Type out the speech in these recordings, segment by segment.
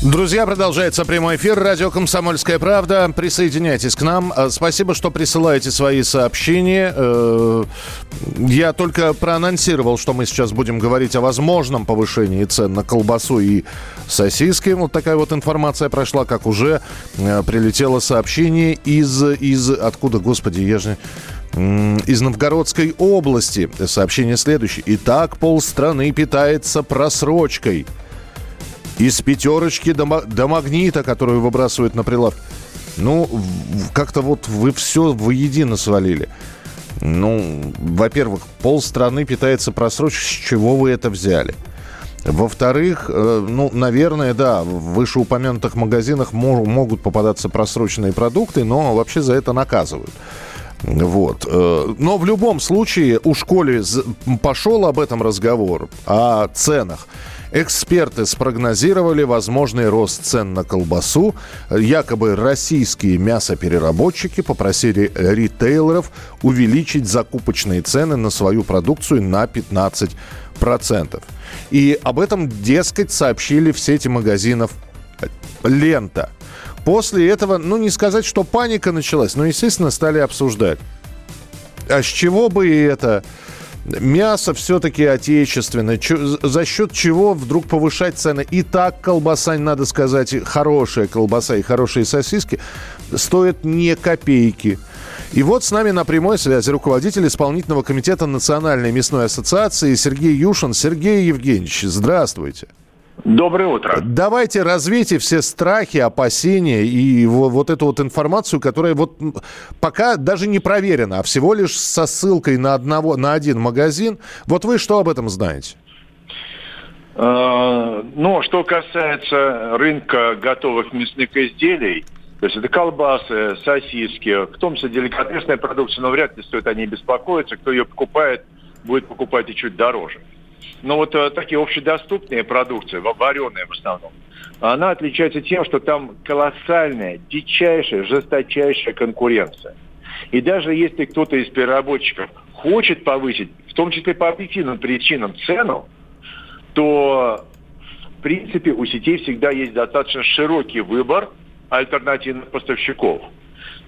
Друзья, продолжается прямой эфир. Радио «Комсомольская правда». Присоединяйтесь к нам. Э, Спасибо, что присылаете свои сообщения. Э, Я только проанонсировал, что мы сейчас будем говорить о возможном повышении цен на колбасу и сосиски. Вот такая вот информация прошла, как уже э, прилетело сообщение из... из откуда, господи, я же... Из Новгородской области. Сообщение следующее. Итак, полстраны питается просрочкой из пятерочки до, до магнита, которую выбрасывают на прилавок. Ну, как-то вот вы все воедино свалили. Ну, во-первых, полстраны питается просрочкой. С чего вы это взяли? Во-вторых, э, ну, наверное, да, в вышеупомянутых магазинах мо- могут попадаться просроченные продукты, но вообще за это наказывают. Вот. э, Но в любом случае у школе пошел об этом разговор, о ценах. Эксперты спрогнозировали возможный рост цен на колбасу. Якобы российские мясопереработчики попросили ритейлеров увеличить закупочные цены на свою продукцию на 15%. И об этом, дескать, сообщили в сети магазинов «Лента». После этого, ну, не сказать, что паника началась, но, естественно, стали обсуждать. А с чего бы это? Мясо все-таки отечественное. Чё- за счет чего вдруг повышать цены? И так колбаса, надо сказать, хорошая колбаса и хорошие сосиски стоят не копейки. И вот с нами на прямой связи руководитель исполнительного комитета Национальной мясной ассоциации Сергей Юшин. Сергей Евгеньевич, здравствуйте. Доброе утро. Давайте развейте все страхи, опасения и во- вот эту вот информацию, которая вот пока даже не проверена, а всего лишь со ссылкой на, одного, на один магазин. Вот вы что об этом знаете? Э, Ну, что касается рынка готовых мясных изделий, то есть это колбасы, сосиски, в том числе деликатесная продукция, но вряд ли стоит о ней беспокоиться. Кто ее покупает, будет покупать и чуть дороже. Но вот э, такие общедоступные продукции, вареные в основном, она отличается тем, что там колоссальная, дичайшая, жесточайшая конкуренция. И даже если кто-то из переработчиков хочет повысить, в том числе по объективным причинам, цену, то в принципе у сетей всегда есть достаточно широкий выбор альтернативных поставщиков.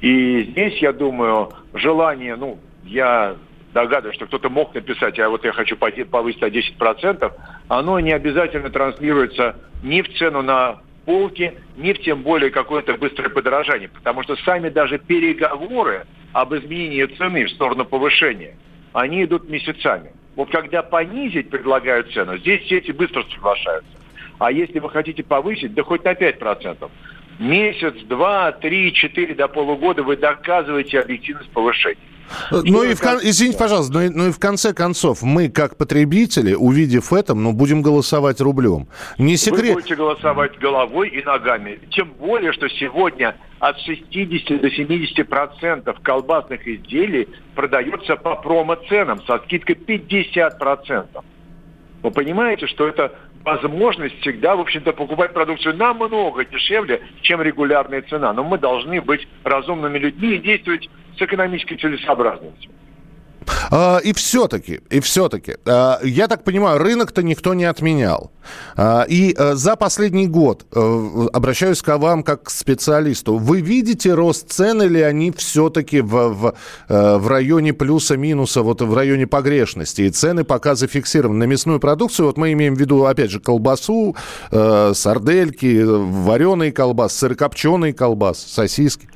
И здесь, я думаю, желание, ну, я догадываюсь, что кто-то мог написать, а вот я хочу повысить на 10%, оно не обязательно транслируется ни в цену на полке, ни в тем более какое-то быстрое подорожание. Потому что сами даже переговоры об изменении цены в сторону повышения, они идут месяцами. Вот когда понизить предлагают цену, здесь сети быстро соглашаются. А если вы хотите повысить, да хоть на 5%. Месяц, два, три, четыре до полугода вы доказываете объективность повышения. Ну и, в кон- извините, пожалуйста, и, ну и в конце концов, мы, как потребители, увидев это, ну, будем голосовать рублем. Не Вы секрет... будете голосовать головой и ногами. Тем более, что сегодня от 60 до 70 процентов колбасных изделий продается по промо-ценам со скидкой 50 процентов. Вы понимаете, что это возможность всегда, в общем-то, покупать продукцию намного дешевле, чем регулярная цена. Но мы должны быть разумными людьми и действовать с экономической целесообразностью. А, и все-таки, и все-таки, а, я так понимаю, рынок-то никто не отменял. А, и а, за последний год, э, обращаюсь к вам как к специалисту, вы видите рост цен или они все-таки в, в, э, в районе плюса-минуса, вот в районе погрешности? И цены пока зафиксированы на мясную продукцию. Вот мы имеем в виду, опять же, колбасу, э, сардельки, вареный колбас, сырокопченый колбас, сосиски.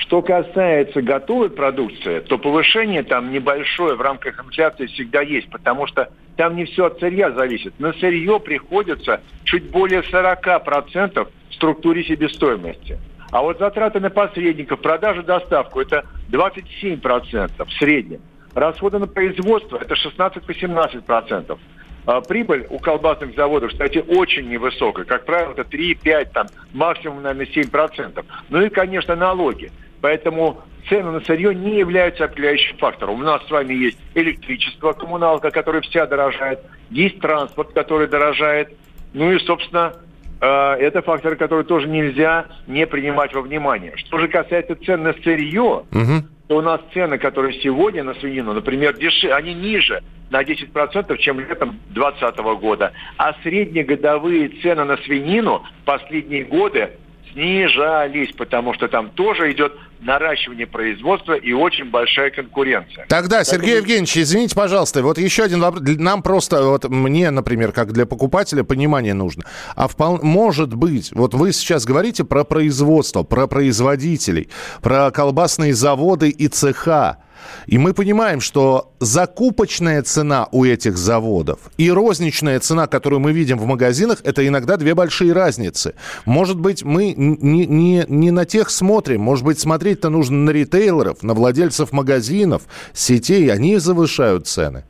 Что касается готовой продукции, то повышение там небольшое в рамках инфляции всегда есть, потому что там не все от сырья зависит. На сырье приходится чуть более 40% в структуре себестоимости. А вот затраты на посредников, продажу, доставку – это 27% в среднем. Расходы на производство – это 16-18%. А прибыль у колбасных заводов, кстати, очень невысокая. Как правило, это 3-5, там, максимум, наверное, 7%. Ну и, конечно, налоги. Поэтому цены на сырье не являются определяющим фактором. У нас с вами есть электричество, коммуналка, которая вся дорожает, есть транспорт, который дорожает, ну и, собственно, э, это факторы, которые тоже нельзя не принимать во внимание. Что же касается цен на сырье, угу. то у нас цены, которые сегодня на свинину, например, дешевле, они ниже на 10%, чем летом 2020 года. А среднегодовые цены на свинину последние годы снижались, потому что там тоже идет наращивание производства и очень большая конкуренция. Тогда, Сергей Поэтому... Евгеньевич, извините, пожалуйста, вот еще один вопрос. Нам просто, вот мне, например, как для покупателя, понимание нужно. А впол... может быть, вот вы сейчас говорите про производство, про производителей, про колбасные заводы и цеха. И мы понимаем, что закупочная цена у этих заводов и розничная цена, которую мы видим в магазинах, это иногда две большие разницы. Может быть, мы не, не, не на тех смотрим. Может быть, смотреть-то нужно на ритейлеров, на владельцев магазинов, сетей. Они завышают цены.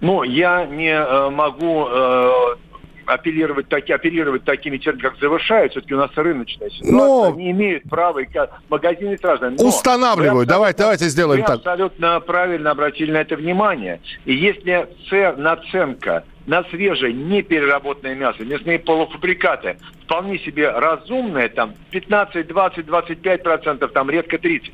Ну, я не э, могу э, апеллировать, таки, оперировать такими терминами, как завершают. Все-таки у нас рыночная ситуация. Но... Они имеют право, и магазины разные. Но Устанавливают. Давай, давайте сделаем вы так. абсолютно правильно обратили на это внимание. И если цен, наценка на свежее, непереработанное мясо, мясные полуфабрикаты, вполне себе разумное, там 15, 20, 25 процентов, там редко 30,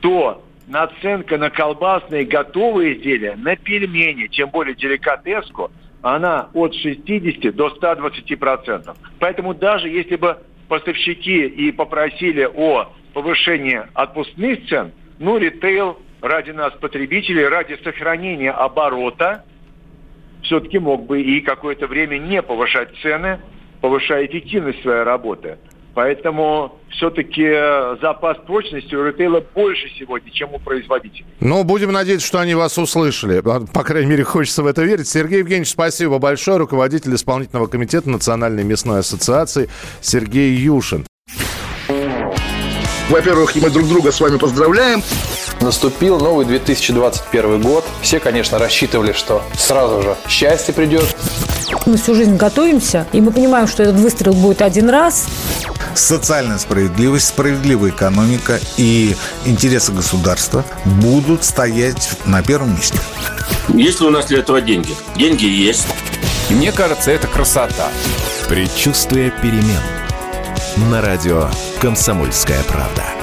то наценка на колбасные готовые изделия, на пельмени, тем более деликатеску, она от 60 до 120 процентов. Поэтому даже если бы поставщики и попросили о повышении отпускных цен, ну, ритейл ради нас, потребителей, ради сохранения оборота, все-таки мог бы и какое-то время не повышать цены, повышая эффективность своей работы. Поэтому все-таки э, запас прочности у ритейла больше сегодня, чем у производителей. Ну, будем надеяться, что они вас услышали. По крайней мере, хочется в это верить. Сергей Евгеньевич, спасибо большое. Руководитель исполнительного комитета Национальной мясной ассоциации Сергей Юшин. Во-первых, мы друг друга с вами поздравляем. Наступил новый 2021 год. Все, конечно, рассчитывали, что сразу же счастье придет. Мы всю жизнь готовимся, и мы понимаем, что этот выстрел будет один раз. Социальная справедливость, справедливая экономика и интересы государства будут стоять на первом месте. Есть ли у нас для этого деньги? Деньги есть. Мне кажется, это красота. Предчувствие перемен. На радио «Комсомольская правда».